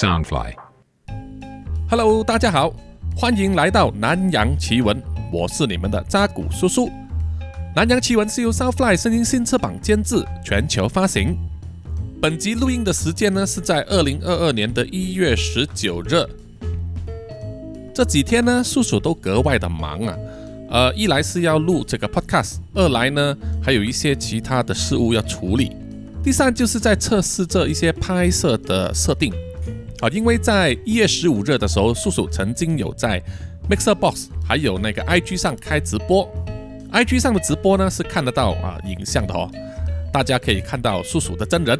Soundfly。Hello，大家好，欢迎来到南洋奇闻，我是你们的扎古叔叔。南洋奇闻是由 Soundfly 声音新册榜监制，全球发行。本集录音的时间呢是在二零二二年的一月十九日。这几天呢，叔叔都格外的忙啊。呃，一来是要录这个 podcast，二来呢还有一些其他的事务要处理。第三就是在测试这一些拍摄的设定。啊，因为在一月十五日的时候，叔叔曾经有在 Mixer Box 还有那个 IG 上开直播，IG 上的直播呢是看得到啊影像的哦，大家可以看到叔叔的真人。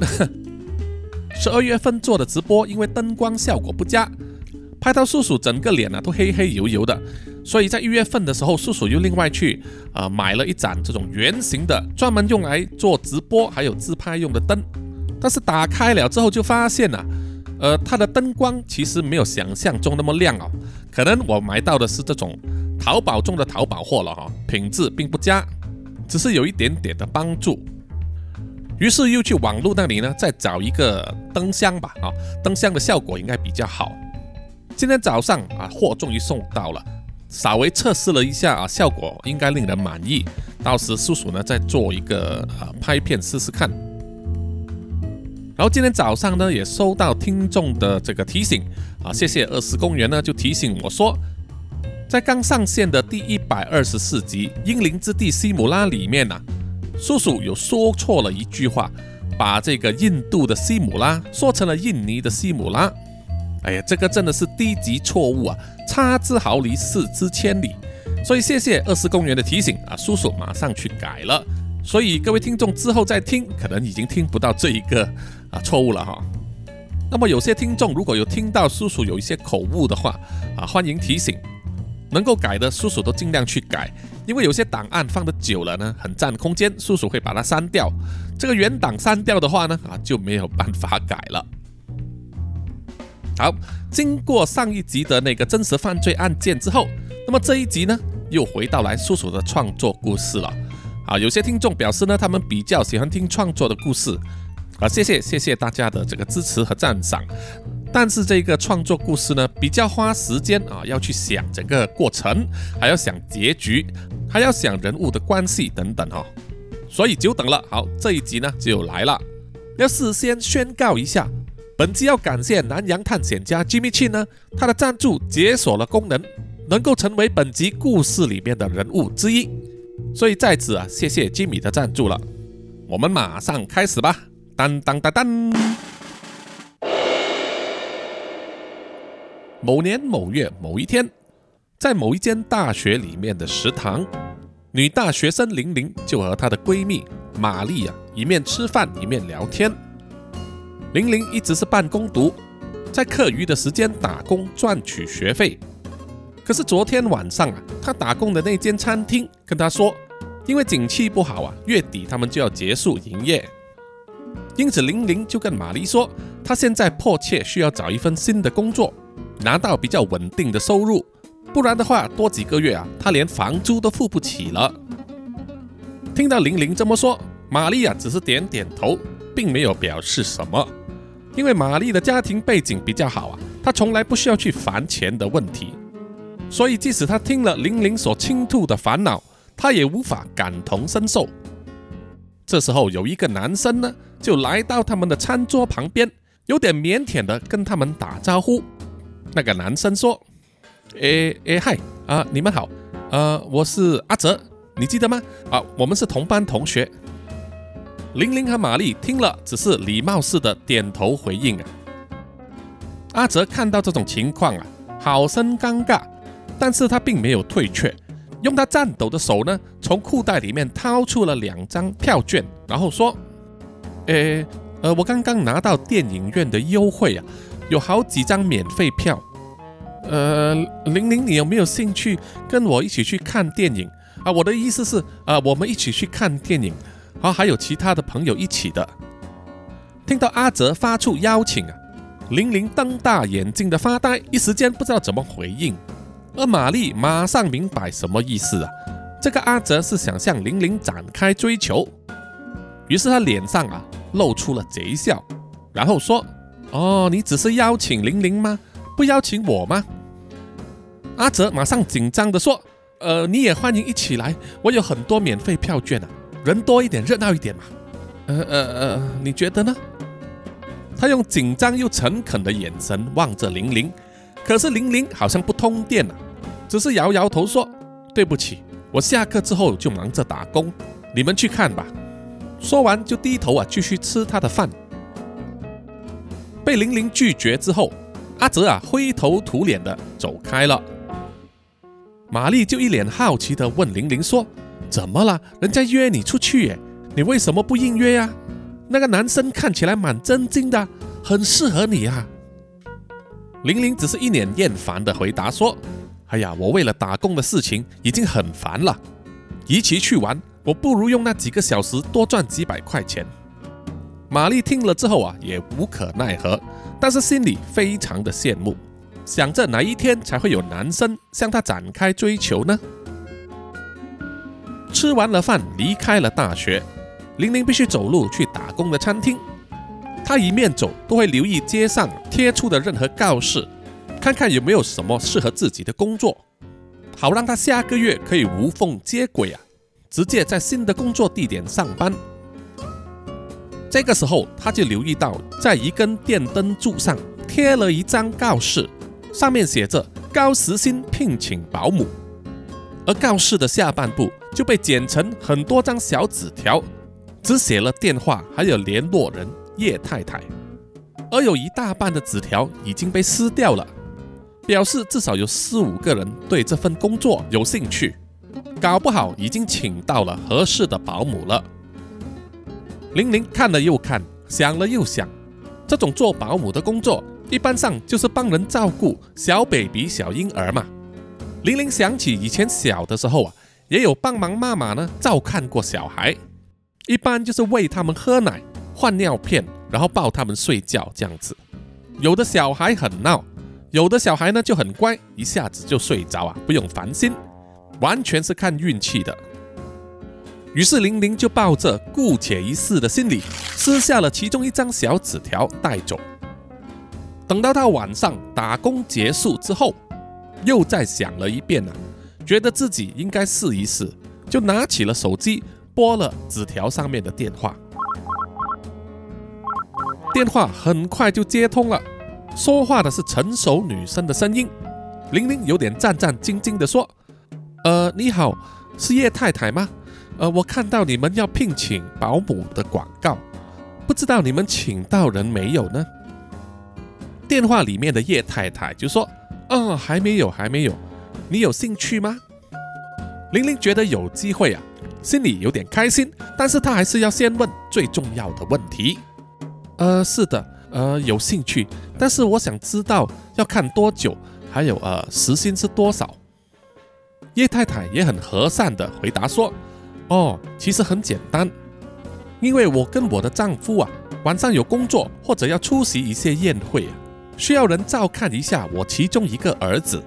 十二月份做的直播，因为灯光效果不佳，拍到叔叔整个脸呢都黑黑油油的，所以在一月份的时候，叔叔又另外去啊买了一盏这种圆形的，专门用来做直播还有自拍用的灯，但是打开了之后就发现啊。呃，它的灯光其实没有想象中那么亮哦，可能我买到的是这种淘宝中的淘宝货了哈，品质并不佳，只是有一点点的帮助。于是又去网络那里呢，再找一个灯箱吧，啊，灯箱的效果应该比较好。今天早上啊，货终于送到了，稍微测试了一下啊，效果应该令人满意。到时叔叔呢再做一个啊拍片试试看。然后今天早上呢，也收到听众的这个提醒啊，谢谢二十公园呢，就提醒我说，在刚上线的第一百二十四集《英灵之地西姆拉》里面呢、叔叔有说错了一句话，把这个印度的西姆拉说成了印尼的西姆拉。哎呀，这个真的是低级错误啊，差之毫厘，失之千里。所以谢谢二十公园的提醒啊，叔叔马上去改了。所以各位听众之后再听，可能已经听不到这一个啊错误了哈。那么有些听众如果有听到叔叔有一些口误的话啊，欢迎提醒，能够改的叔叔都尽量去改，因为有些档案放的久了呢，很占空间，叔叔会把它删掉。这个原档删掉的话呢，啊就没有办法改了。好，经过上一集的那个真实犯罪案件之后，那么这一集呢，又回到来叔叔的创作故事了。啊，有些听众表示呢，他们比较喜欢听创作的故事，啊，谢谢谢谢大家的这个支持和赞赏。但是这个创作故事呢，比较花时间啊，要去想整个过程，还要想结局，还要想人物的关系等等哦。所以久等了，好，这一集呢就来了。要事先宣告一下，本集要感谢南洋探险家 Jimmy Chin 呢，他的赞助解锁了功能，能够成为本集故事里面的人物之一。所以在此啊，谢谢吉米的赞助了。我们马上开始吧！当当当当。某年某月某一天，在某一间大学里面的食堂，女大学生玲玲就和她的闺蜜玛丽啊，一面吃饭一面聊天。玲玲一直是半工读，在课余的时间打工赚取学费。可是昨天晚上啊，她打工的那间餐厅跟她说，因为景气不好啊，月底他们就要结束营业。因此，玲玲就跟玛丽说，她现在迫切需要找一份新的工作，拿到比较稳定的收入，不然的话，多几个月啊，她连房租都付不起了。听到玲玲这么说，玛丽啊只是点点头，并没有表示什么，因为玛丽的家庭背景比较好啊，她从来不需要去烦钱的问题。所以，即使她听了玲玲所倾吐的烦恼，她也无法感同身受。这时候，有一个男生呢，就来到他们的餐桌旁边，有点腼腆的跟他们打招呼。那个男生说：“诶诶，嗨啊，你们好，呃，我是阿哲，你记得吗？啊，我们是同班同学。”玲玲和玛丽听了，只是礼貌似的点头回应啊。阿哲看到这种情况啊，好生尴尬。但是他并没有退却，用他颤抖的手呢，从裤袋里面掏出了两张票券，然后说：“诶，呃，我刚刚拿到电影院的优惠啊，有好几张免费票。呃，玲玲，你有没有兴趣跟我一起去看电影啊？我的意思是，啊，我们一起去看电影，啊，还有其他的朋友一起的。”听到阿哲发出邀请啊，玲玲瞪大眼睛的发呆，一时间不知道怎么回应。而玛丽马上明白什么意思啊？这个阿哲是想向玲玲展开追求，于是他脸上啊露出了贼笑，然后说：“哦，你只是邀请玲玲吗？不邀请我吗？阿泽马上紧张的说：“呃，你也欢迎一起来，我有很多免费票券啊，人多一点，热闹一点嘛。呃呃呃，你觉得呢？”他用紧张又诚恳的眼神望着玲玲，可是玲玲好像不通电了，只是摇摇头说：“对不起，我下课之后就忙着打工，你们去看吧。”说完就低头啊，继续吃他的饭。被玲玲拒绝之后，阿泽啊灰头土脸的走开了。玛丽就一脸好奇的问玲玲说：“怎么了？人家约你出去耶，你为什么不应约呀？那个男生看起来蛮正经的，很适合你啊。”玲玲只是一脸厌烦的回答说：“哎呀，我为了打工的事情已经很烦了，与其去玩。”我不如用那几个小时多赚几百块钱。玛丽听了之后啊，也无可奈何，但是心里非常的羡慕，想着哪一天才会有男生向她展开追求呢？吃完了饭，离开了大学，玲玲必须走路去打工的餐厅。她一面走，都会留意街上贴出的任何告示，看看有没有什么适合自己的工作，好让他下个月可以无缝接轨啊。直接在新的工作地点上班。这个时候，他就留意到，在一根电灯柱上贴了一张告示，上面写着“高时薪聘请保姆”，而告示的下半部就被剪成很多张小纸条，只写了电话还有联络人叶太太，而有一大半的纸条已经被撕掉了，表示至少有四五个人对这份工作有兴趣。搞不好已经请到了合适的保姆了。玲玲看了又看，想了又想，这种做保姆的工作，一般上就是帮人照顾小 baby、小婴儿嘛。玲玲想起以前小的时候啊，也有帮忙妈妈呢照看过小孩，一般就是喂他们喝奶、换尿片，然后抱他们睡觉这样子。有的小孩很闹，有的小孩呢就很乖，一下子就睡着啊，不用烦心。完全是看运气的。于是玲玲就抱着姑且一试的心理，撕下了其中一张小纸条带走。等到她晚上打工结束之后，又再想了一遍呢，觉得自己应该试一试，就拿起了手机拨了纸条上面的电话。电话很快就接通了，说话的是成熟女生的声音。玲玲有点战战兢兢地说。呃，你好，是叶太太吗？呃，我看到你们要聘请保姆的广告，不知道你们请到人没有呢？电话里面的叶太太就说：“哦，还没有，还没有。你有兴趣吗？”玲玲觉得有机会啊，心里有点开心，但是她还是要先问最重要的问题。呃，是的，呃，有兴趣，但是我想知道要看多久，还有呃，时薪是多少？叶太太也很和善的回答说：“哦，其实很简单，因为我跟我的丈夫啊，晚上有工作或者要出席一些宴会，需要人照看一下我其中一个儿子。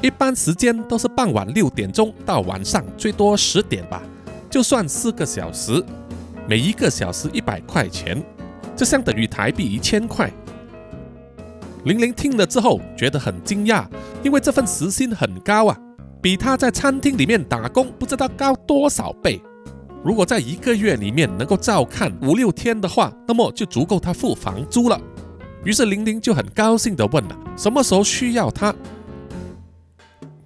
一般时间都是傍晚六点钟到晚上最多十点吧，就算四个小时，每一个小时一百块钱，这相等于台币一千块。”玲玲听了之后觉得很惊讶，因为这份时薪很高啊。比他在餐厅里面打工不知道高多少倍。如果在一个月里面能够照看五六天的话，那么就足够他付房租了。于是玲玲就很高兴地问了：“什么时候需要他？”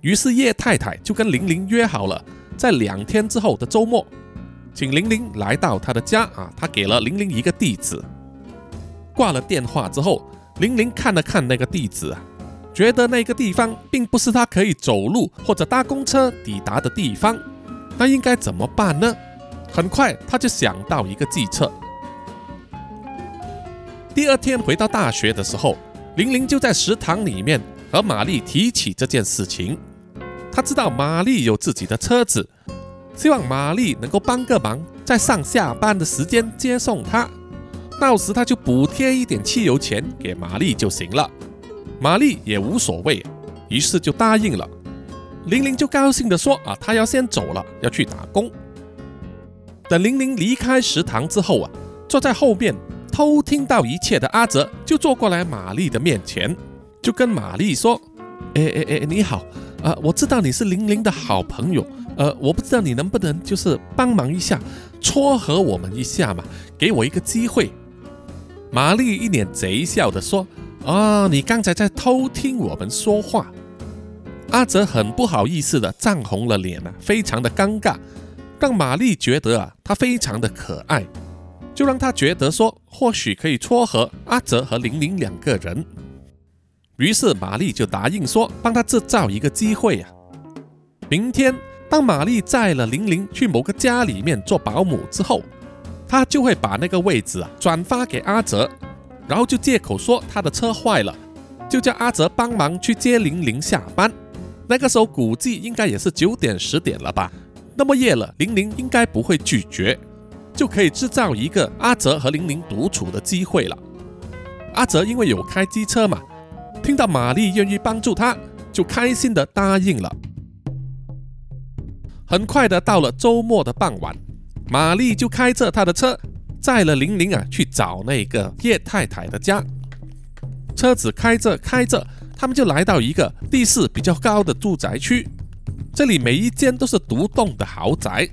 于是叶太太就跟玲玲约好了，在两天之后的周末，请玲玲来到她的家啊。她给了玲玲一个地址。挂了电话之后，玲玲看了看那个地址啊。觉得那个地方并不是她可以走路或者搭公车抵达的地方，那应该怎么办呢？很快他就想到一个计策。第二天回到大学的时候，玲玲就在食堂里面和玛丽提起这件事情。她知道玛丽有自己的车子，希望玛丽能够帮个忙，在上下班的时间接送她，到时他就补贴一点汽油钱给玛丽就行了。玛丽也无所谓，于是就答应了。玲玲就高兴地说：“啊，她要先走了，要去打工。”等玲玲离开食堂之后啊，坐在后面偷听到一切的阿泽就坐过来玛丽的面前，就跟玛丽说：“哎哎哎，你好，呃，我知道你是玲玲的好朋友，呃，我不知道你能不能就是帮忙一下，撮合我们一下嘛，给我一个机会。”玛丽一脸贼笑的说：“啊，你刚才在偷听我们说话。”阿泽很不好意思的涨红了脸啊，非常的尴尬，让玛丽觉得啊，他非常的可爱，就让他觉得说，或许可以撮合阿泽和玲玲两个人。于是玛丽就答应说，帮他制造一个机会啊。明天当玛丽载了玲玲去某个家里面做保姆之后，他就会把那个位置啊转发给阿泽，然后就借口说他的车坏了，就叫阿泽帮忙去接玲玲下班。那个时候估计应该也是九点十点了吧，那么夜了，玲玲应该不会拒绝，就可以制造一个阿泽和玲玲独处的机会了。阿泽因为有开机车嘛，听到玛丽愿意帮助他，就开心的答应了。很快的到了周末的傍晚，玛丽就开着她的车载了玲玲啊去找那个叶太太的家。车子开着开着。他们就来到一个地势比较高的住宅区，这里每一间都是独栋的豪宅，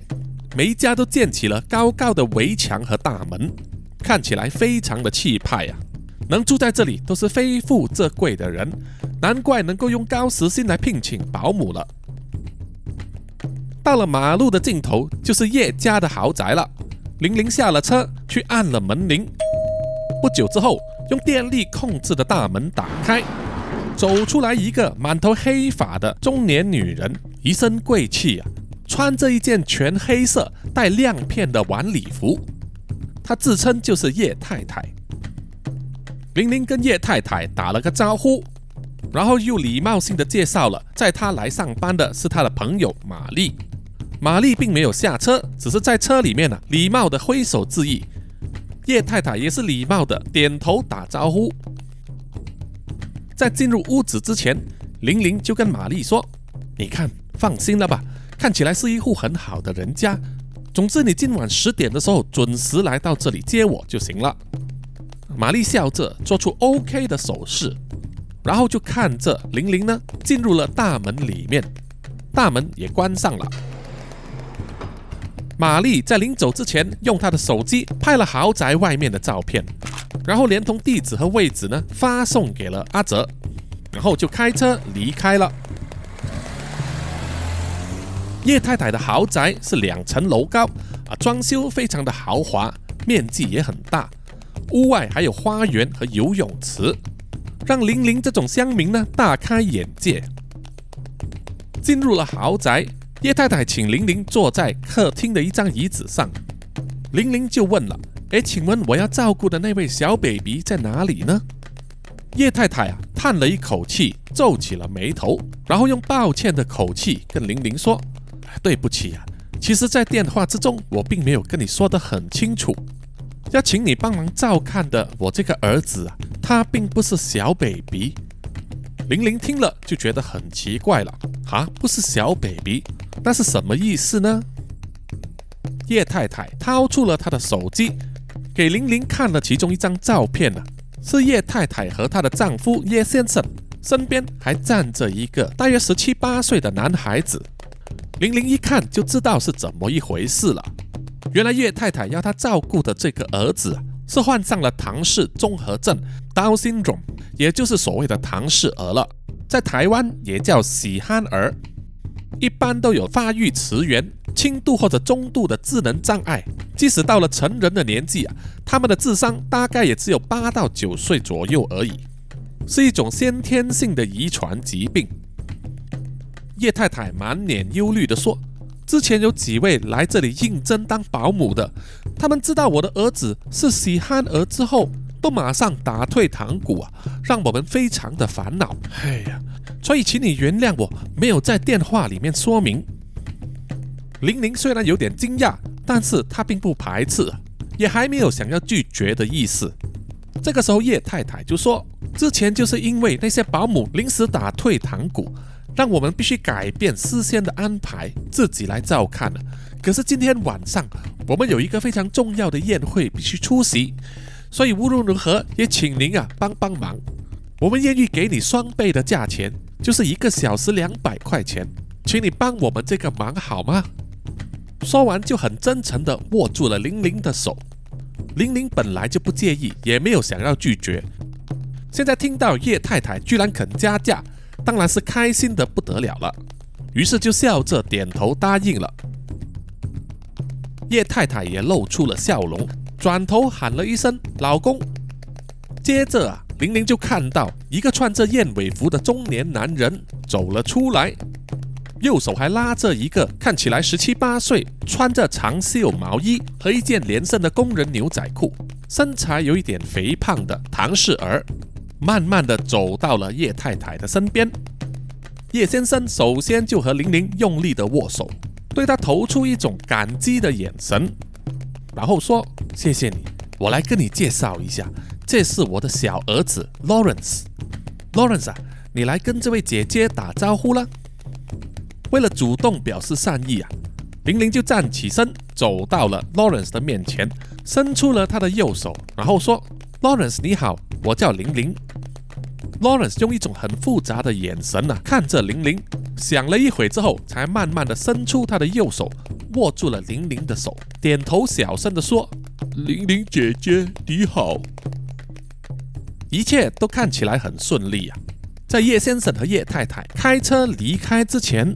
每一家都建起了高高的围墙和大门，看起来非常的气派呀。能住在这里都是非富则贵的人，难怪能够用高时薪来聘请保姆了。到了马路的尽头，就是叶家的豪宅了。玲玲下了车，去按了门铃，不久之后，用电力控制的大门打开。走出来一个满头黑发的中年女人，一身贵气啊，穿着一件全黑色带亮片的晚礼服。她自称就是叶太太。玲玲跟叶太太打了个招呼，然后又礼貌性的介绍了，载她来上班的是她的朋友玛丽。玛丽并没有下车，只是在车里面呢，礼貌的挥手致意。叶太太也是礼貌的点头打招呼。在进入屋子之前，玲玲就跟玛丽说：“你看，放心了吧，看起来是一户很好的人家。总之，你今晚十点的时候准时来到这里接我就行了。”玛丽笑着做出 OK 的手势，然后就看着玲玲呢进入了大门里面，大门也关上了。玛丽在临走之前，用她的手机拍了豪宅外面的照片。然后连同地址和位置呢发送给了阿泽，然后就开车离开了。叶太太的豪宅是两层楼高啊，装修非常的豪华，面积也很大，屋外还有花园和游泳池，让玲玲这种乡民呢大开眼界。进入了豪宅，叶太太请玲玲坐在客厅的一张椅子上，玲玲就问了。哎，请问我要照顾的那位小 baby 在哪里呢？叶太太啊，叹了一口气，皱起了眉头，然后用抱歉的口气跟玲玲说：“对不起啊，其实，在电话之中，我并没有跟你说得很清楚，要请你帮忙照看的我这个儿子啊，他并不是小 baby。”玲玲听了就觉得很奇怪了，啊，不是小 baby，那是什么意思呢？叶太太掏出了她的手机。给玲玲看了其中一张照片呢，是叶太太和她的丈夫叶先生，身边还站着一个大约十七八岁的男孩子。玲玲一看就知道是怎么一回事了。原来叶太太要她照顾的这个儿子是患上了唐氏综合症 （Down syndrome），也就是所谓的唐氏儿了，在台湾也叫喜憨儿，一般都有发育迟缓。轻度或者中度的智能障碍，即使到了成人的年纪啊，他们的智商大概也只有八到九岁左右而已，是一种先天性的遗传疾病。叶太太满脸忧虑地说：“之前有几位来这里应征当保姆的，他们知道我的儿子是喜憨儿之后，都马上打退堂鼓啊，让我们非常的烦恼。哎呀，所以请你原谅我没有在电话里面说明。”玲玲虽然有点惊讶，但是她并不排斥，也还没有想要拒绝的意思。这个时候，叶太太就说：“之前就是因为那些保姆临时打退堂鼓，让我们必须改变事先的安排，自己来照看了。可是今天晚上我们有一个非常重要的宴会必须出席，所以无论如何也请您啊帮帮忙，我们愿意给你双倍的价钱，就是一个小时两百块钱，请你帮我们这个忙好吗？说完就很真诚地握住了玲玲的手。玲玲本来就不介意，也没有想要拒绝。现在听到叶太太居然肯加价，当然是开心的不得了了。于是就笑着点头答应了。叶太太也露出了笑容，转头喊了一声“老公”。接着啊，玲玲就看到一个穿着燕尾服的中年男人走了出来。右手还拉着一个看起来十七八岁、穿着长袖毛衣和一件连身的工人牛仔裤、身材有一点肥胖的唐氏儿，慢慢的走到了叶太太的身边。叶先生首先就和玲玲用力的握手，对他投出一种感激的眼神，然后说：“谢谢你，我来跟你介绍一下，这是我的小儿子 Lawrence。Lawrence 啊，你来跟这位姐姐打招呼了。”为了主动表示善意啊，玲玲就站起身，走到了 Lawrence 的面前，伸出了他的右手，然后说：“Lawrence 你好，我叫玲玲。” Lawrence 用一种很复杂的眼神呐看着玲玲，想了一会之后，才慢慢的伸出他的右手，握住了玲玲的手，点头小声的说：“玲玲姐姐你好。”一切都看起来很顺利啊。在叶先生和叶太太开车离开之前，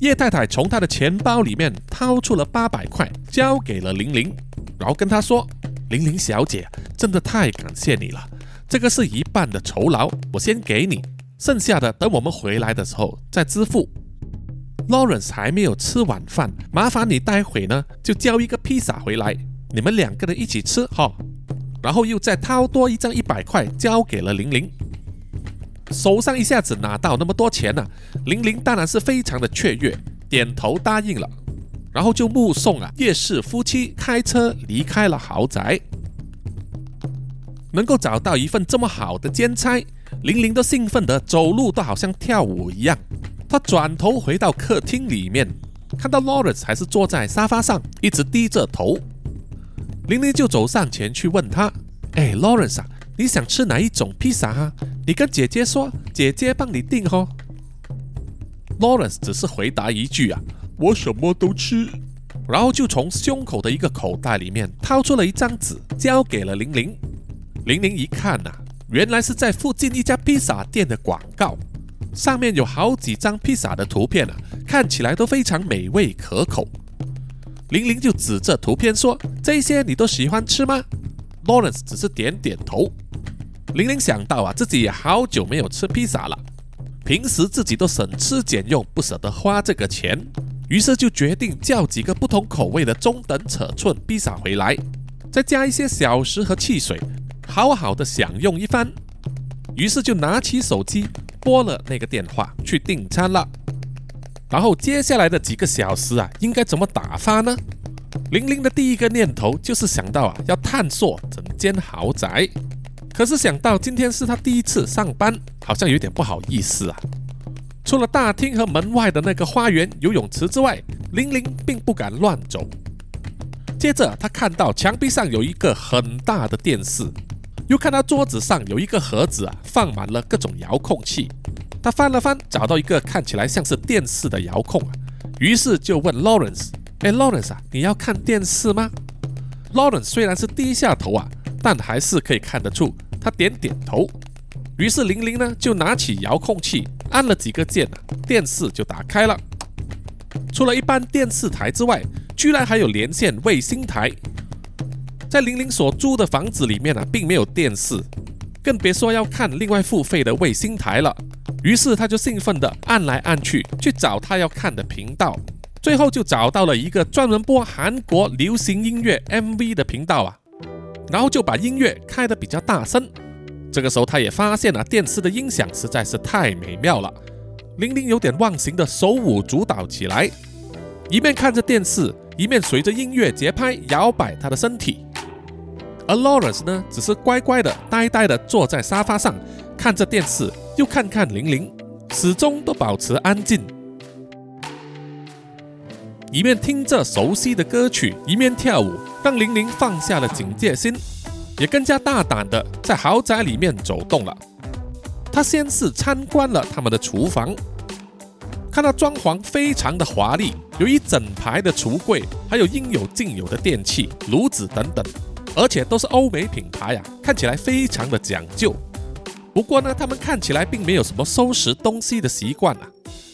叶太太从她的钱包里面掏出了八百块，交给了玲玲，然后跟她说：“玲玲小姐，真的太感谢你了，这个是一半的酬劳，我先给你，剩下的等我们回来的时候再支付。” Lawrence 还没有吃晚饭，麻烦你待会呢就交一个披萨回来，你们两个人一起吃哈。然后又再掏多一张一百块，交给了玲玲。手上一下子拿到那么多钱呢，玲玲当然是非常的雀跃，点头答应了，然后就目送啊叶氏夫妻开车离开了豪宅。能够找到一份这么好的兼差，玲玲都兴奋的走路都好像跳舞一样。她转头回到客厅里面，看到 Lawrence 还是坐在沙发上，一直低着头。玲玲就走上前去问他：“哎，Lawrence 啊。”你想吃哪一种披萨啊？你跟姐姐说，姐姐帮你订哦。Lawrence 只是回答一句啊，我什么都吃，然后就从胸口的一个口袋里面掏出了一张纸，交给了玲玲。玲玲一看呐，原来是在附近一家披萨店的广告，上面有好几张披萨的图片啊，看起来都非常美味可口。玲玲就指着图片说：“这些你都喜欢吃吗？” Lawrence 只是点点头。玲玲想到啊，自己也好久没有吃披萨了，平时自己都省吃俭用，不舍得花这个钱，于是就决定叫几个不同口味的中等尺寸披萨回来，再加一些小食和汽水，好好的享用一番。于是就拿起手机拨了那个电话去订餐了。然后接下来的几个小时啊，应该怎么打发呢？玲玲的第一个念头就是想到啊，要探索整间豪宅。可是想到今天是他第一次上班，好像有点不好意思啊。除了大厅和门外的那个花园游泳池之外，玲玲并不敢乱走。接着，他看到墙壁上有一个很大的电视，又看到桌子上有一个盒子啊，放满了各种遥控器。他翻了翻，找到一个看起来像是电视的遥控啊，于是就问 Lawrence：“ 哎，Lawrence 啊，你要看电视吗？”Lawrence 虽然是低下头啊，但还是可以看得出。他点点头，于是玲玲呢就拿起遥控器按了几个键啊，电视就打开了。除了一般电视台之外，居然还有连线卫星台。在玲玲所租的房子里面呢，并没有电视，更别说要看另外付费的卫星台了。于是他就兴奋地按来按去，去找他要看的频道，最后就找到了一个专门播韩国流行音乐 MV 的频道啊。然后就把音乐开得比较大声。这个时候，他也发现了电视的音响实在是太美妙了。玲玲有点忘形的手舞足蹈起来，一面看着电视，一面随着音乐节拍摇摆她的身体。而 Lawrence 呢，只是乖乖的、呆呆的坐在沙发上，看着电视，又看看玲玲，始终都保持安静。一面听着熟悉的歌曲，一面跳舞，让玲玲放下了警戒心。也更加大胆的在豪宅里面走动了。他先是参观了他们的厨房，看到装潢非常的华丽，有一整排的橱柜，还有应有尽有的电器、炉子等等，而且都是欧美品牌呀，看起来非常的讲究。不过呢，他们看起来并没有什么收拾东西的习惯啊。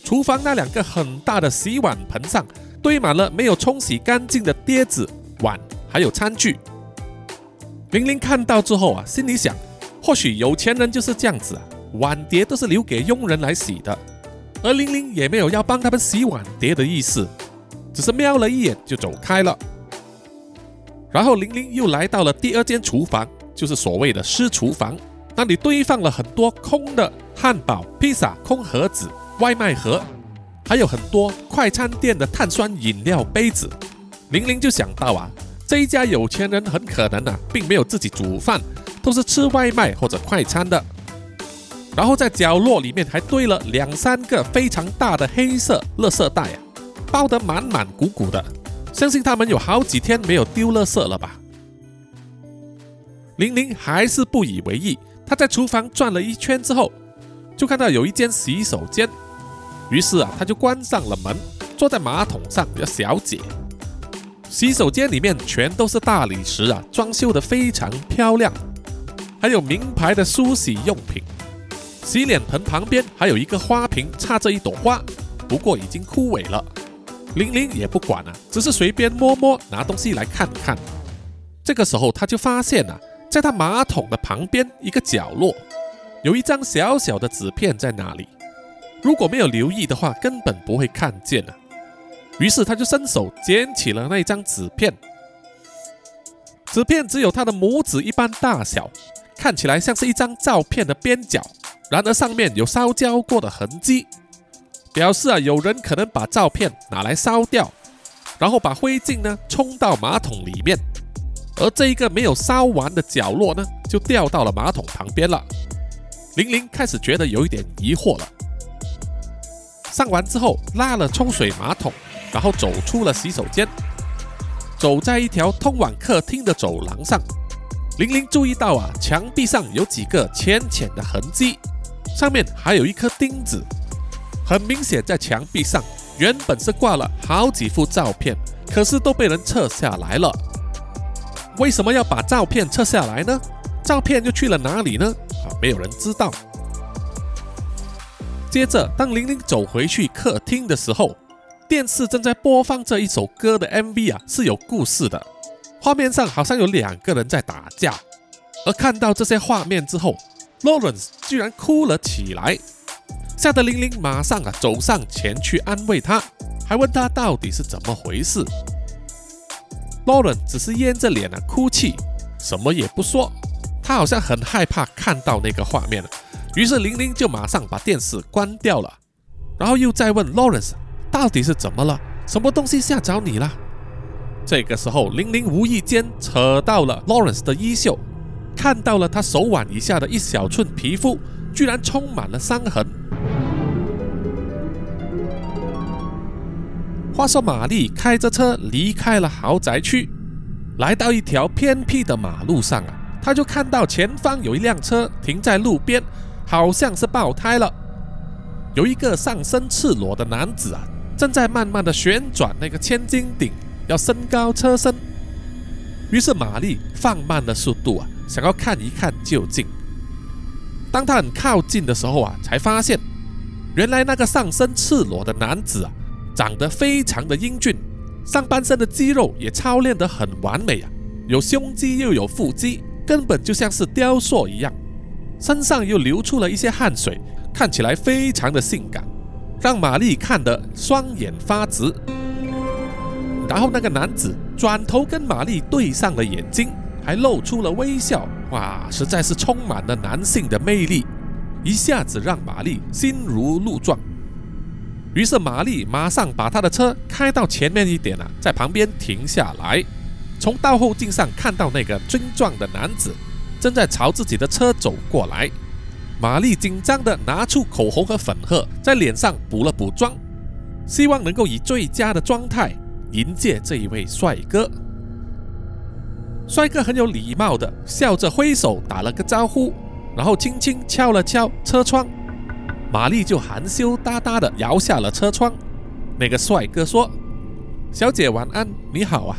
厨房那两个很大的洗碗盆上堆满了没有冲洗干净的碟子、碗，还有餐具。玲玲看到之后啊，心里想，或许有钱人就是这样子啊。碗碟都是留给佣人来洗的，而玲玲也没有要帮他们洗碗碟的意思，只是瞄了一眼就走开了。然后玲玲又来到了第二间厨房，就是所谓的私厨房，那里堆放了很多空的汉堡、披萨空盒子、外卖盒，还有很多快餐店的碳酸饮料杯子。玲玲就想到啊，这一家有钱人很可能啊，并没有自己煮饭，都是吃外卖或者快餐的。然后在角落里面还堆了两三个非常大的黑色垃圾袋啊，包得满满鼓鼓的，相信他们有好几天没有丢垃圾了吧。玲玲还是不以为意，她在厨房转了一圈之后，就看到有一间洗手间，于是啊，她就关上了门，坐在马桶上要小解。洗手间里面全都是大理石啊，装修得非常漂亮，还有名牌的梳洗用品。洗脸盆旁边还有一个花瓶，插着一朵花，不过已经枯萎了。玲玲也不管了，只是随便摸摸，拿东西来看看。这个时候，他就发现啊，在他马桶的旁边一个角落，有一张小小的纸片在那里。如果没有留意的话，根本不会看见啊。于是他就伸手捡起了那张纸片，纸片只有他的拇指一般大小，看起来像是一张照片的边角。然而上面有烧焦过的痕迹，表示啊有人可能把照片拿来烧掉，然后把灰烬呢冲到马桶里面，而这一个没有烧完的角落呢就掉到了马桶旁边了。玲玲开始觉得有一点疑惑了。上完之后拉了冲水马桶，然后走出了洗手间，走在一条通往客厅的走廊上，玲玲注意到啊墙壁上有几个浅浅的痕迹。上面还有一颗钉子，很明显，在墙壁上原本是挂了好几幅照片，可是都被人撤下来了。为什么要把照片撤下来呢？照片又去了哪里呢？啊，没有人知道。接着，当玲玲走回去客厅的时候，电视正在播放这一首歌的 MV 啊，是有故事的。画面上好像有两个人在打架，而看到这些画面之后。Lawrence 居然哭了起来，吓得玲玲马上啊走上前去安慰他，还问他到底是怎么回事。Lawrence 只是掩着脸啊哭泣，什么也不说。他好像很害怕看到那个画面了，于是玲玲就马上把电视关掉了，然后又再问 Lawrence 到底是怎么了，什么东西吓着你了？这个时候，玲玲无意间扯到了 Lawrence 的衣袖。看到了他手腕以下的一小寸皮肤，居然充满了伤痕。话说，玛丽开着车离开了豪宅区，来到一条偏僻的马路上啊，她就看到前方有一辆车停在路边，好像是爆胎了。有一个上身赤裸的男子啊，正在慢慢的旋转那个千斤顶，要升高车身。于是玛丽放慢了速度啊。想要看一看究竟。当他很靠近的时候啊，才发现，原来那个上身赤裸的男子啊，长得非常的英俊，上半身的肌肉也操练得很完美啊，有胸肌又有腹肌，根本就像是雕塑一样。身上又流出了一些汗水，看起来非常的性感，让玛丽看得双眼发直。然后那个男子转头跟玛丽对上了眼睛。还露出了微笑，哇，实在是充满了男性的魅力，一下子让玛丽心如鹿撞。于是玛丽马上把她的车开到前面一点啊，在旁边停下来，从倒后镜上看到那个军壮的男子正在朝自己的车走过来。玛丽紧张地拿出口红和粉鹤，在脸上补了补妆，希望能够以最佳的状态迎接这一位帅哥。帅哥很有礼貌的笑着挥手打了个招呼，然后轻轻敲了敲车窗。玛丽就含羞答答的摇下了车窗。那个帅哥说：“小姐晚安，你好啊，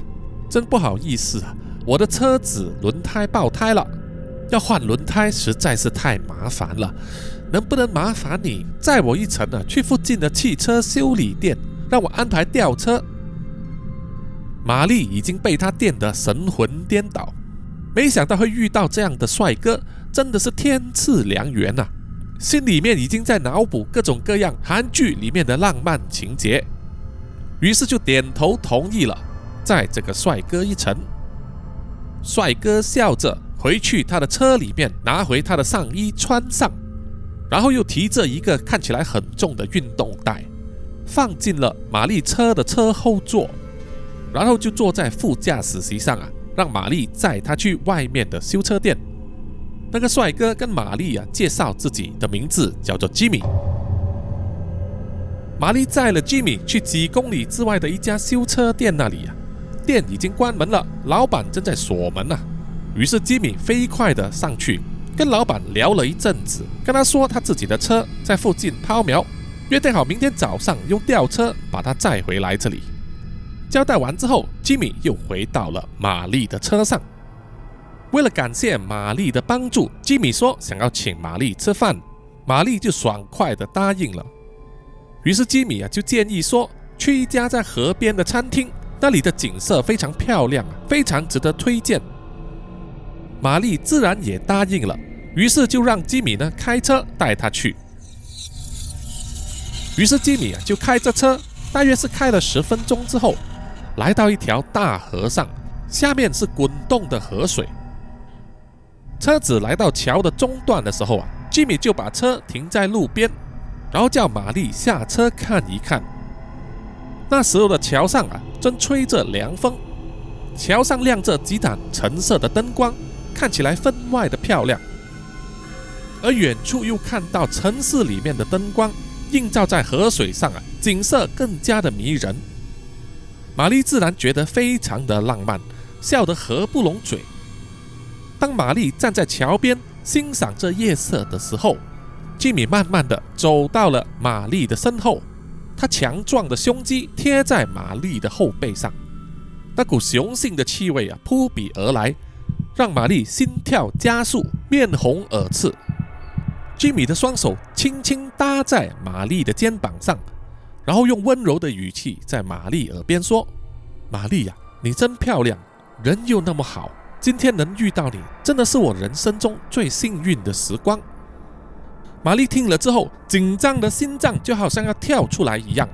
真不好意思啊，我的车子轮胎爆胎了，要换轮胎实在是太麻烦了，能不能麻烦你载我一程啊，去附近的汽车修理店，让我安排吊车？”玛丽已经被他电得神魂颠倒，没想到会遇到这样的帅哥，真的是天赐良缘呐！心里面已经在脑补各种各样韩剧里面的浪漫情节，于是就点头同意了，载这个帅哥一程。帅哥笑着回去他的车里面，拿回他的上衣穿上，然后又提着一个看起来很重的运动袋，放进了玛丽车的车后座。然后就坐在副驾驶席上啊，让玛丽载他去外面的修车店。那个帅哥跟玛丽啊介绍自己的名字叫做吉米。玛丽载了吉米去几公里之外的一家修车店那里啊，店已经关门了，老板正在锁门呐。于是吉米飞快的上去跟老板聊了一阵子，跟他说他自己的车在附近抛锚，约定好明天早上用吊车把他载回来这里。交代完之后，吉米又回到了玛丽的车上。为了感谢玛丽的帮助，吉米说想要请玛丽吃饭，玛丽就爽快的答应了。于是吉米啊就建议说去一家在河边的餐厅，那里的景色非常漂亮，非常值得推荐。玛丽自然也答应了，于是就让吉米呢开车带他去。于是吉米啊就开着车，大约是开了十分钟之后。来到一条大河上，下面是滚动的河水。车子来到桥的中段的时候啊，吉米就把车停在路边，然后叫玛丽下车看一看。那时候的桥上啊，正吹着凉风，桥上亮着几盏橙色的灯光，看起来分外的漂亮。而远处又看到城市里面的灯光映照在河水上啊，景色更加的迷人。玛丽自然觉得非常的浪漫，笑得合不拢嘴。当玛丽站在桥边欣赏这夜色的时候，吉米慢慢的走到了玛丽的身后，他强壮的胸肌贴在玛丽的后背上，那股雄性的气味啊扑鼻而来，让玛丽心跳加速，面红耳赤。吉米的双手轻轻搭在玛丽的肩膀上。然后用温柔的语气在玛丽耳边说：“玛丽呀，你真漂亮，人又那么好，今天能遇到你，真的是我人生中最幸运的时光。”玛丽听了之后，紧张的心脏就好像要跳出来一样，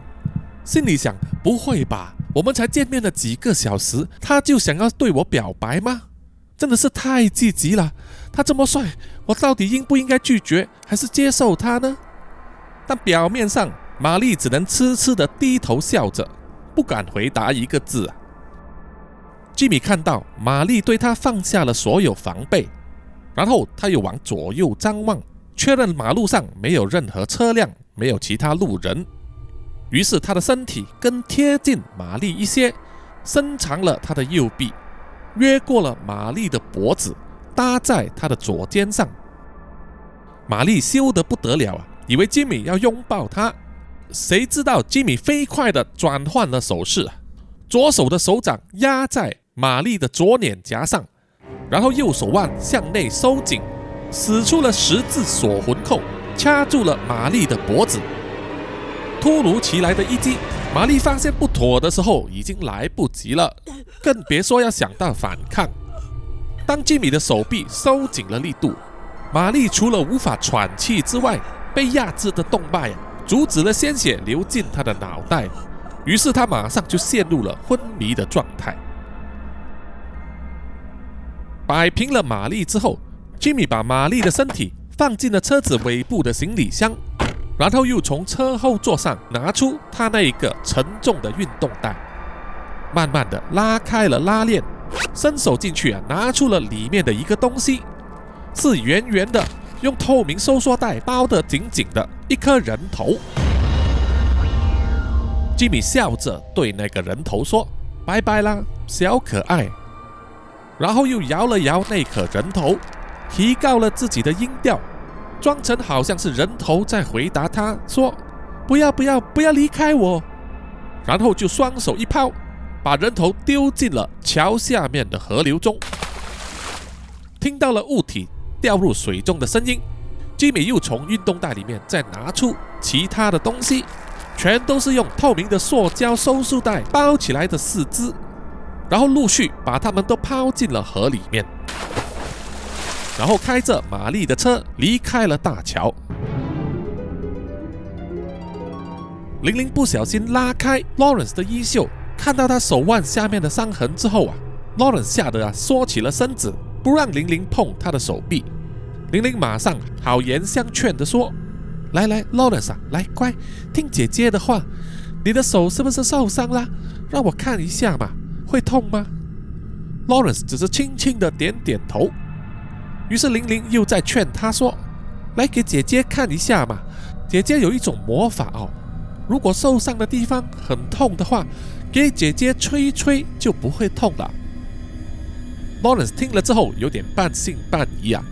心里想：“不会吧，我们才见面了几个小时，他就想要对我表白吗？真的是太积极了！他这么帅，我到底应不应该拒绝，还是接受他呢？”但表面上，玛丽只能痴痴的低头笑着，不敢回答一个字。吉米看到玛丽对他放下了所有防备，然后他又往左右张望，确认马路上没有任何车辆，没有其他路人。于是他的身体更贴近玛丽一些，伸长了他的右臂，越过了玛丽的脖子，搭在他的左肩上。玛丽羞得不得了啊，以为吉米要拥抱她。谁知道吉米飞快地转换了手势，左手的手掌压在玛丽的左脸颊上，然后右手腕向内收紧，使出了十字锁魂扣，掐住了玛丽的脖子。突如其来的一击，玛丽发现不妥的时候已经来不及了，更别说要想到反抗。当吉米的手臂收紧了力度，玛丽除了无法喘气之外，被压制的动脉。阻止了鲜血流进他的脑袋，于是他马上就陷入了昏迷的状态。摆平了玛丽之后，吉米把玛丽的身体放进了车子尾部的行李箱，然后又从车后座上拿出他那一个沉重的运动袋，慢慢的拉开了拉链，伸手进去啊，拿出了里面的一个东西，是圆圆的。用透明收缩袋包得紧紧的一颗人头，吉米笑着对那个人头说：“拜拜啦，小可爱。”然后又摇了摇那颗人头，提高了自己的音调，装成好像是人头在回答他说：“不要不要不要离开我。”然后就双手一抛，把人头丢进了桥下面的河流中。听到了物体掉入水中的声音，吉米又从运动袋里面再拿出其他的东西，全都是用透明的塑胶收束袋包起来的四肢。然后陆续把他们都抛进了河里面，然后开着玛丽的车离开了大桥。玲玲不小心拉开 Lawrence 的衣袖，看到他手腕下面的伤痕之后啊，Lawrence 吓得啊缩起了身子，不让玲玲碰他的手臂。玲玲马上好言相劝的说：“来来，Lawrence 啊，来乖，听姐姐的话，你的手是不是受伤了？让我看一下嘛。”会痛吗？Lawrence 只是轻轻的点点头。于是玲玲又在劝他说：“来给姐姐看一下嘛，姐姐有一种魔法哦，如果受伤的地方很痛的话，给姐姐吹一吹就不会痛了。”Lawrence 听了之后有点半信半疑啊，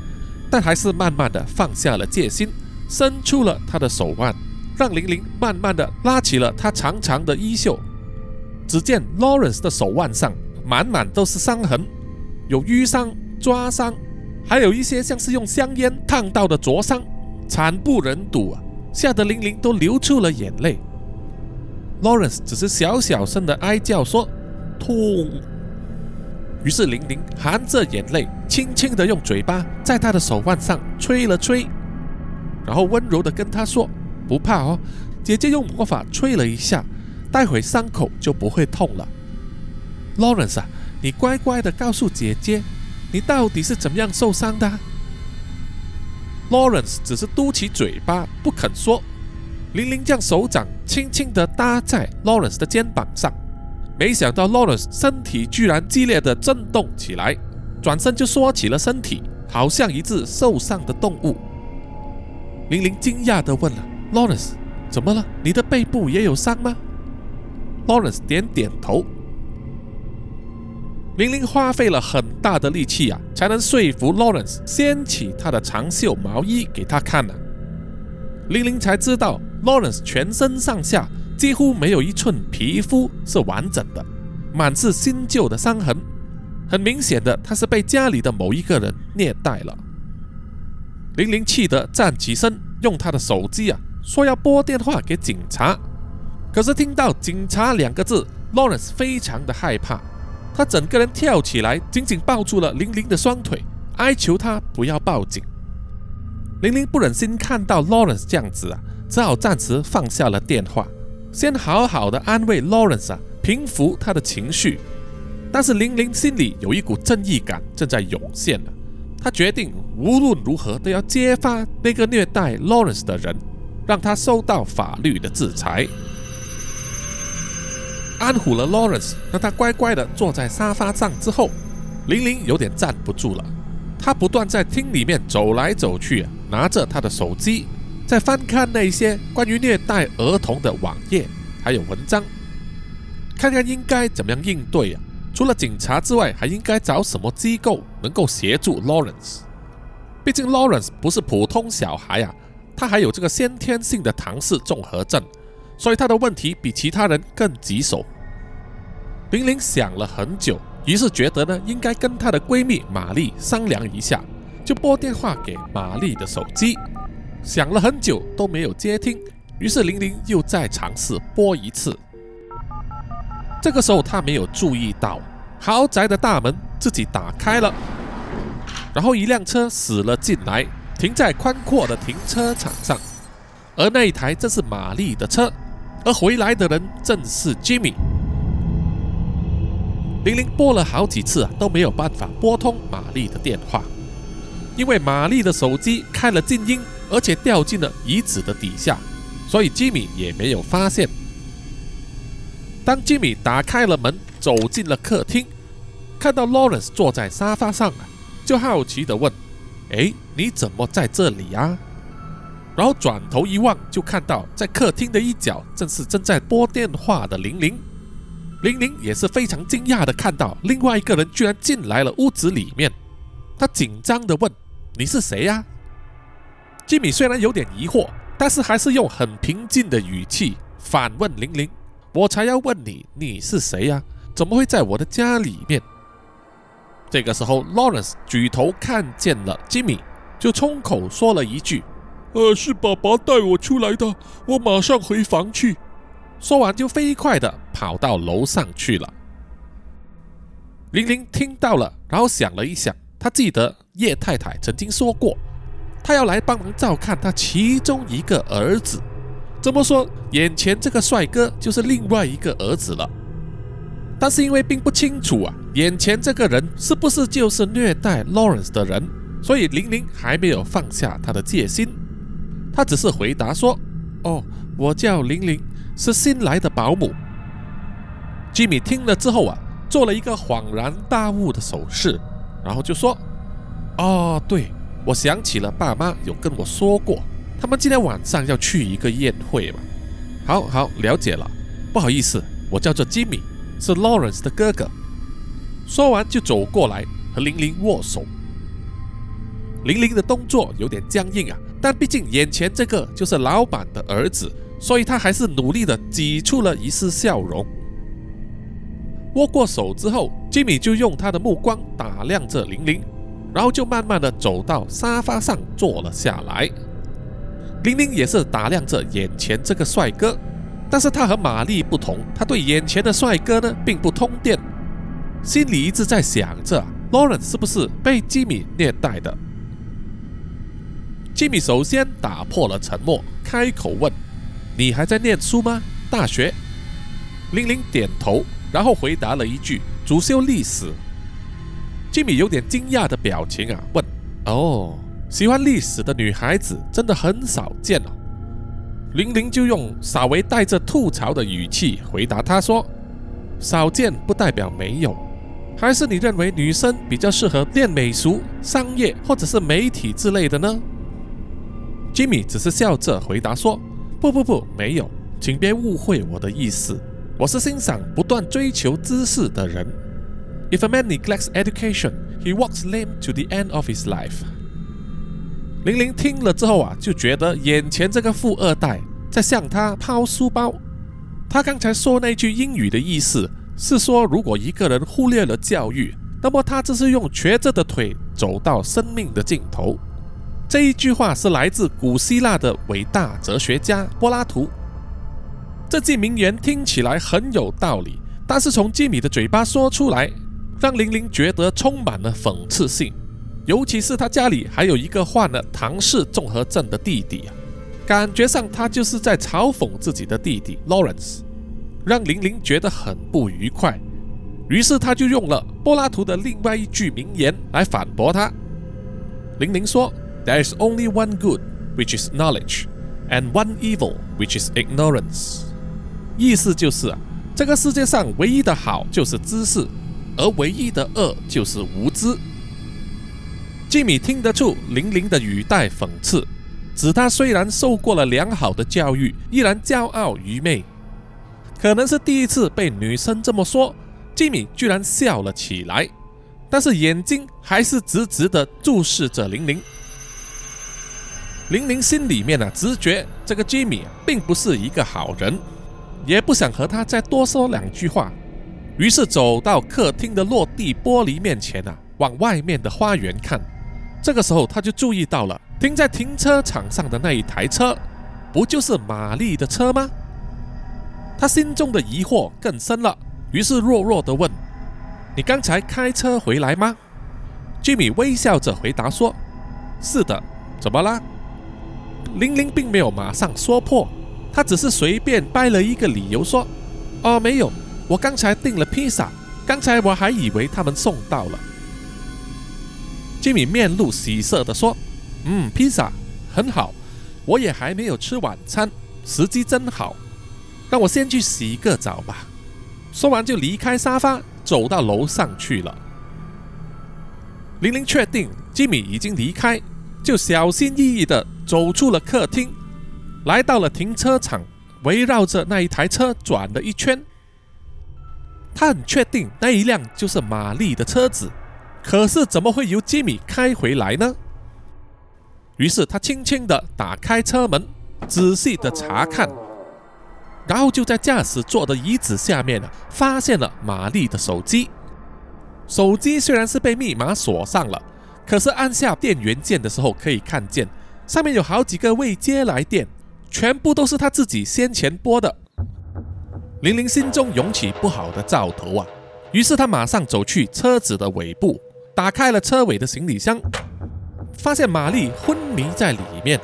但还是慢慢的放下了戒心，伸出了他的手腕，让玲玲慢慢的拉起了他长长的衣袖。只见 Lawrence 的手腕上满满都是伤痕，有淤伤、抓伤，还有一些像是用香烟烫到的灼伤，惨不忍睹啊！吓得玲玲都流出了眼泪。Lawrence 只是小小声的哀叫说：“痛。”于是玲玲含着眼泪，轻轻的用嘴巴在他的手腕上吹了吹，然后温柔的跟他说：“不怕哦，姐姐用魔法吹了一下。”待会伤口就不会痛了，Lawrence 啊，你乖乖的告诉姐姐，你到底是怎么样受伤的？Lawrence 只是嘟起嘴巴不肯说。玲玲将手掌轻轻的搭在 Lawrence 的肩膀上，没想到 Lawrence 身体居然激烈的震动起来，转身就缩起了身体，好像一只受伤的动物。玲玲惊讶的问了：“Lawrence，怎么了？你的背部也有伤吗？” Lawrence 点点头。玲玲花费了很大的力气啊，才能说服 Lawrence 掀起他的长袖毛衣给他看呢。玲玲才知道，Lawrence 全身上下几乎没有一寸皮肤是完整的，满是新旧的伤痕。很明显的，他是被家里的某一个人虐待了。玲玲气得站起身，用他的手机啊，说要拨电话给警察。可是听到“警察”两个字，Lawrence 非常的害怕，他整个人跳起来，紧紧抱住了玲玲的双腿，哀求她不要报警。玲玲不忍心看到 Lawrence 这样子啊，只好暂时放下了电话，先好好的安慰 Lawrence 啊，平复他的情绪。但是玲玲心里有一股正义感正在涌现了，她决定无论如何都要揭发那个虐待 Lawrence 的人，让他受到法律的制裁。安抚了 Lawrence，让他乖乖的坐在沙发上之后，玲玲有点站不住了。她不断在厅里面走来走去，拿着她的手机，在翻看那些关于虐待儿童的网页还有文章，看看应该怎么样应对啊。除了警察之外，还应该找什么机构能够协助 Lawrence？毕竟 Lawrence 不是普通小孩啊，他还有这个先天性的唐氏综合症。所以他的问题比其他人更棘手。玲玲想了很久，于是觉得呢，应该跟她的闺蜜玛丽商量一下，就拨电话给玛丽的手机。想了很久都没有接听，于是玲玲又再尝试拨一次。这个时候她没有注意到，豪宅的大门自己打开了，然后一辆车驶了进来，停在宽阔的停车场上，而那一台正是玛丽的车。而回来的人正是 Jimmy。玲玲拨了好几次啊，都没有办法拨通玛丽的电话，因为玛丽的手机开了静音，而且掉进了椅子的底下，所以 Jimmy 也没有发现。当 Jimmy 打开了门，走进了客厅，看到 Lawrence 坐在沙发上啊，就好奇的问：“哎，你怎么在这里啊？”然后转头一望，就看到在客厅的一角，正是正在拨电话的玲玲。玲玲也是非常惊讶的看到另外一个人居然进来了屋子里面，她紧张的问：“你是谁呀？”吉米虽然有点疑惑，但是还是用很平静的语气反问玲玲：“我才要问你，你是谁呀？怎么会在我的家里面？”这个时候，Lawrence 举头看见了吉米，就冲口说了一句：“呃，是爸爸带我出来的，我马上回房去。”说完就飞快的跑到楼上去了。玲玲听到了，然后想了一想，她记得叶太太曾经说过，她要来帮忙照看她其中一个儿子。这么说，眼前这个帅哥就是另外一个儿子了。但是因为并不清楚啊，眼前这个人是不是就是虐待 Lawrence 的人，所以玲玲还没有放下她的戒心。他只是回答说：“哦，我叫玲玲。”是新来的保姆。吉米听了之后啊，做了一个恍然大悟的手势，然后就说：“哦，对，我想起了，爸妈有跟我说过，他们今天晚上要去一个宴会嘛。好好了解了，不好意思，我叫做吉米，是 Lawrence 的哥哥。”说完就走过来和玲玲握手。玲玲的动作有点僵硬啊，但毕竟眼前这个就是老板的儿子。所以他还是努力的挤出了一丝笑容。握过手之后，吉米就用他的目光打量着玲玲，然后就慢慢的走到沙发上坐了下来。玲玲也是打量着眼前这个帅哥，但是他和玛丽不同，他对眼前的帅哥呢并不通电，心里一直在想着劳伦是不是被吉米虐待的。吉米首先打破了沉默，开口问。你还在念书吗？大学？玲玲点头，然后回答了一句：“主修历史。”吉米有点惊讶的表情啊，问：“哦，喜欢历史的女孩子真的很少见哦。”玲玲就用稍微带着吐槽的语气回答他说：“少见不代表没有，还是你认为女生比较适合练美术、商业或者是媒体之类的呢？”吉米只是笑着回答说。不不不，没有，请别误会我的意思。我是欣赏不断追求知识的人。If a man neglects education, he walks lame to the end of his life。玲玲听了之后啊，就觉得眼前这个富二代在向他抛书包。他刚才说那句英语的意思是说，如果一个人忽略了教育，那么他就是用瘸着的腿走到生命的尽头。这一句话是来自古希腊的伟大哲学家柏拉图。这句名言听起来很有道理，但是从吉米的嘴巴说出来，让玲玲觉得充满了讽刺性。尤其是他家里还有一个患了唐氏综合症的弟弟啊，感觉上他就是在嘲讽自己的弟弟 Lawrence，让玲玲觉得很不愉快。于是他就用了柏拉图的另外一句名言来反驳他。玲玲说。There is only one good, which is knowledge, and one evil, which is ignorance。意思就是啊，这个世界上唯一的好就是知识，而唯一的恶就是无知。吉米听得出玲玲的语带讽刺，指他虽然受过了良好的教育，依然骄傲愚昧。可能是第一次被女生这么说，吉米居然笑了起来，但是眼睛还是直直的注视着玲玲。玲玲心里面呢，直觉这个吉米并不是一个好人，也不想和他再多说两句话，于是走到客厅的落地玻璃面前啊，往外面的花园看。这个时候，他就注意到了停在停车场上的那一台车，不就是玛丽的车吗？他心中的疑惑更深了，于是弱弱的问：“你刚才开车回来吗？”吉米微笑着回答说：“是的，怎么啦？”玲玲并没有马上说破，她只是随便掰了一个理由说：“哦，没有，我刚才订了披萨，刚才我还以为他们送到了。”吉米面露喜色的说：“嗯，披萨很好，我也还没有吃晚餐，时机真好，让我先去洗个澡吧。”说完就离开沙发，走到楼上去了。玲玲确定吉米已经离开，就小心翼翼的。走出了客厅，来到了停车场，围绕着那一台车转了一圈。他很确定那一辆就是玛丽的车子，可是怎么会由吉米开回来呢？于是他轻轻地打开车门，仔细地查看，然后就在驾驶座的椅子下面呢，发现了玛丽的手机。手机虽然是被密码锁上了，可是按下电源键的时候，可以看见上面有好几个未接来电，全部都是他自己先前拨的。玲玲心中涌起不好的兆头啊，于是她马上走去车子的尾部，打开了车尾的行李箱。发现玛丽昏迷在里面。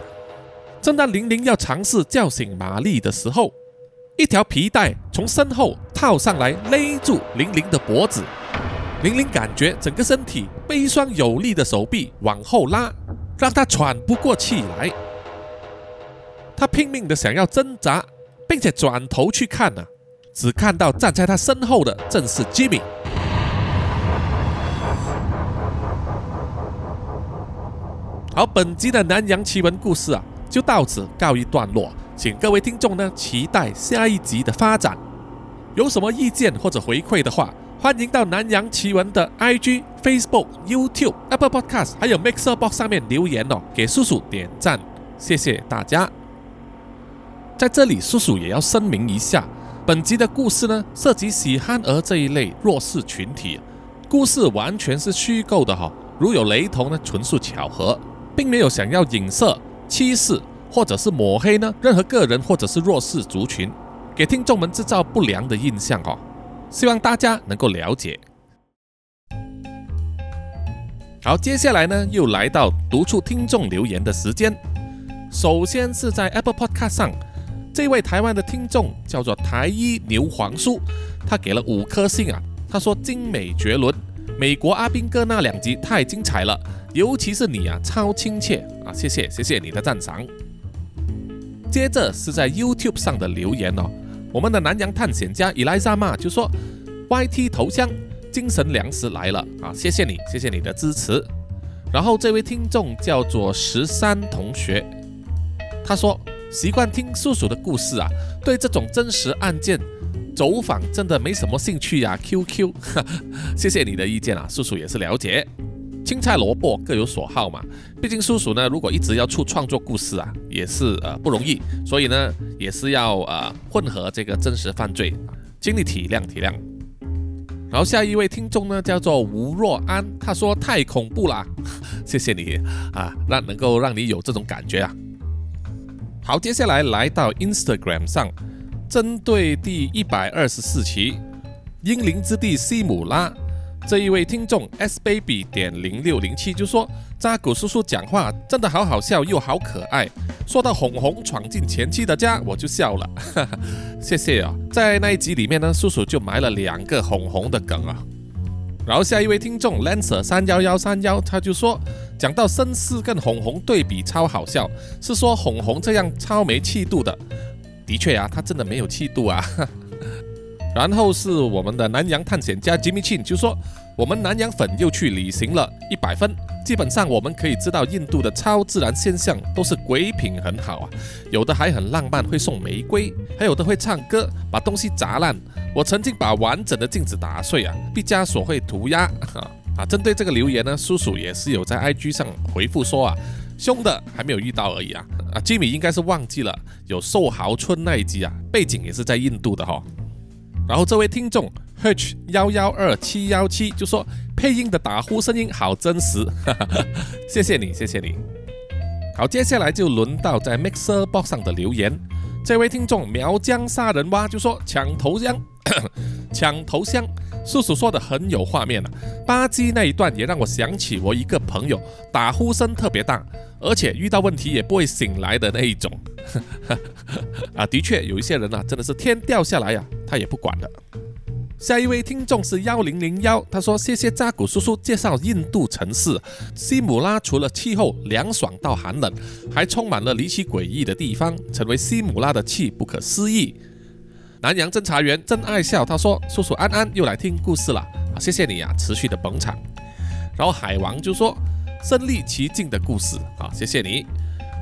正当玲玲要尝试叫醒玛丽的时候，一条皮带从身后套上来，勒住玲玲的脖子。玲玲感觉整个身体被一双有力的手臂往后拉，让她喘不过气来。她拼命的想要挣扎，并且转头去看呢，只看到站在她身后的正是吉米。好，本集的南洋奇闻故事啊，就到此告一段落，请各位听众呢期待下一集的发展。有什么意见或者回馈的话，欢迎到南洋奇闻的 IG、Facebook、YouTube、Apple Podcast 还有 Mixer Box 上面留言哦，给叔叔点赞，谢谢大家。在这里，叔叔也要声明一下，本集的故事呢涉及喜憨儿这一类弱势群体，故事完全是虚构的哈，如有雷同呢，纯属巧合。并没有想要影射、歧视或者是抹黑呢任何个人或者是弱势族群，给听众们制造不良的印象哦。希望大家能够了解。好，接下来呢又来到读出听众留言的时间。首先是在 Apple Podcast 上，这位台湾的听众叫做台一牛黄叔，他给了五颗星啊。他说精美绝伦，美国阿兵哥那两集太精彩了。尤其是你啊，超亲切啊！谢谢，谢谢你的赞赏。接着是在 YouTube 上的留言哦，我们的南洋探险家伊莱莎玛就说：“YT 头像精神粮食来了啊！谢谢你，谢谢你的支持。”然后这位听众叫做十三同学，他说：“习惯听叔叔的故事啊，对这种真实案件走访真的没什么兴趣呀。”QQ，谢谢你的意见啊，叔叔也是了解。青菜萝卜各有所好嘛，毕竟叔叔呢，如果一直要出创作故事啊，也是呃不容易，所以呢，也是要呃混合这个真实犯罪，尽力体谅体谅。然后下一位听众呢，叫做吴若安，他说太恐怖啦，谢谢你啊，让能够让你有这种感觉啊。好，接下来来到 Instagram 上，针对第一百二十四期英灵之地西姆拉。这一位听众 s baby 点零六零七就说：“扎古叔叔讲话真的好好笑又好可爱。”说到红红闯进前妻的家，我就笑了，哈哈，谢谢啊！在那一集里面呢，叔叔就埋了两个红红的梗啊。然后下一位听众 lancer 三幺幺三幺他就说：“讲到绅士跟红红对比超好笑，是说红红这样超没气度的。的确啊，他真的没有气度啊哈。”然后是我们的南洋探险家吉米庆就说，我们南洋粉又去旅行了一百分。基本上我们可以知道，印度的超自然现象都是鬼品很好啊，有的还很浪漫，会送玫瑰，还有的会唱歌，把东西砸烂。我曾经把完整的镜子打碎啊，毕加索会涂鸦啊。针对这个留言呢，叔叔也是有在 IG 上回复说啊，凶的还没有遇到而已啊。啊，吉米应该是忘记了有寿豪村那一集啊，背景也是在印度的哈。然后这位听众 H 幺幺二七幺七就说配音的打呼声音好真实，谢谢你，谢谢你。好，接下来就轮到在 Mixer Box 上的留言。这位听众苗疆杀人蛙就说抢头香，抢头香，叔叔说的很有画面啊。巴基那一段也让我想起我一个朋友，打呼声特别大，而且遇到问题也不会醒来的那一种。啊，的确有一些人啊，真的是天掉下来呀，他也不管的。下一位听众是幺零零幺，他说：“谢谢扎古叔叔介绍印度城市西姆拉，除了气候凉爽到寒冷，还充满了离奇诡异的地方，成为西姆拉的气不可思议。”南洋侦查员真爱笑，他说：“叔叔安安又来听故事了，谢谢你啊，持续的捧场。”然后海王就说：“身历其境的故事啊，谢谢你。”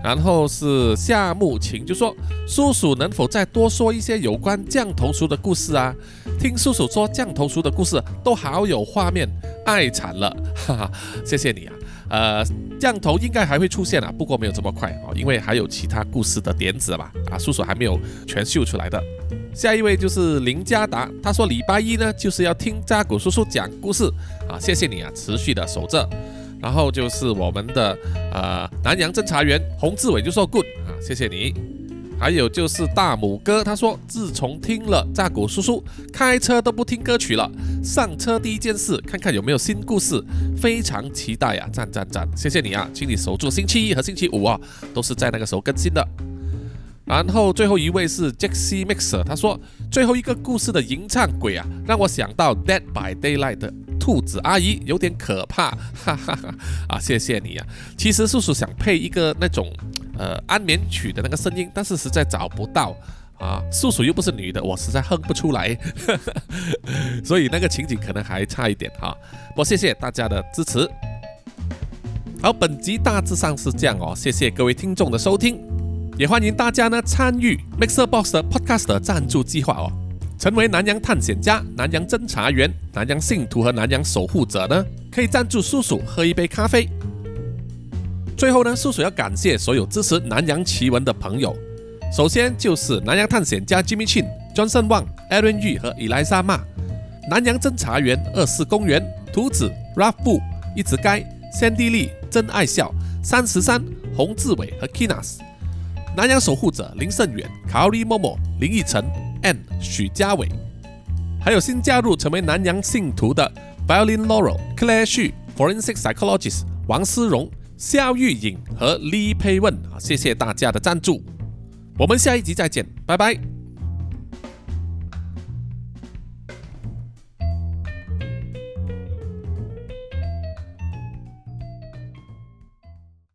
然后是夏木晴就说：“叔叔能否再多说一些有关降头术的故事啊？听叔叔说降头术的故事都好有画面，爱惨了，哈哈！谢谢你啊。呃，降头应该还会出现啊，不过没有这么快啊，因为还有其他故事的点子吧。啊，叔叔还没有全秀出来的。下一位就是林家达，他说礼拜一呢就是要听扎古叔叔讲故事啊，谢谢你啊，持续的守着。”然后就是我们的呃南洋侦查员洪志伟就说 good 啊，谢谢你。还有就是大拇哥，他说自从听了炸鼓叔叔开车都不听歌曲了，上车第一件事看看有没有新故事，非常期待呀，赞赞赞，谢谢你啊，请你守住星期一和星期五啊，都是在那个时候更新的。然后最后一位是 Jaxie Mixer，他说最后一个故事的吟唱鬼啊，让我想到 Dead by Daylight 兔子阿姨，有点可怕，哈哈哈啊！谢谢你啊，其实叔叔想配一个那种呃安眠曲的那个声音，但是实在找不到啊，叔叔又不是女的，我实在哼不出来，所以那个情景可能还差一点哈。我谢谢大家的支持。好，本集大致上是这样哦，谢谢各位听众的收听。也欢迎大家呢参与 Mixer Box 的 Podcast 的赞助计划哦，成为南洋探险家、南洋侦查员、南洋信徒和南洋守护者呢，可以赞助叔叔喝一杯咖啡。最后呢，叔叔要感谢所有支持南洋奇闻的朋友，首先就是南洋探险家 Jimmy Chin、Johnson Wang、Aaron Yu 和 Eliza Ma，南洋侦查员二四公园、图子、Ralph 布、一直该、Sandy Lee、真爱笑、三十三、洪志伟和 Kinas。南洋守护者林胜远、Kari Momo、林奕晨、and、许家伟，还有新加入成为南洋信徒的 Violin Laurel、Claire Xu、Forensic Psychologist 王思荣、肖玉颖和 Lee Pei Wen 啊，谢谢大家的赞助，我们下一集再见，拜拜。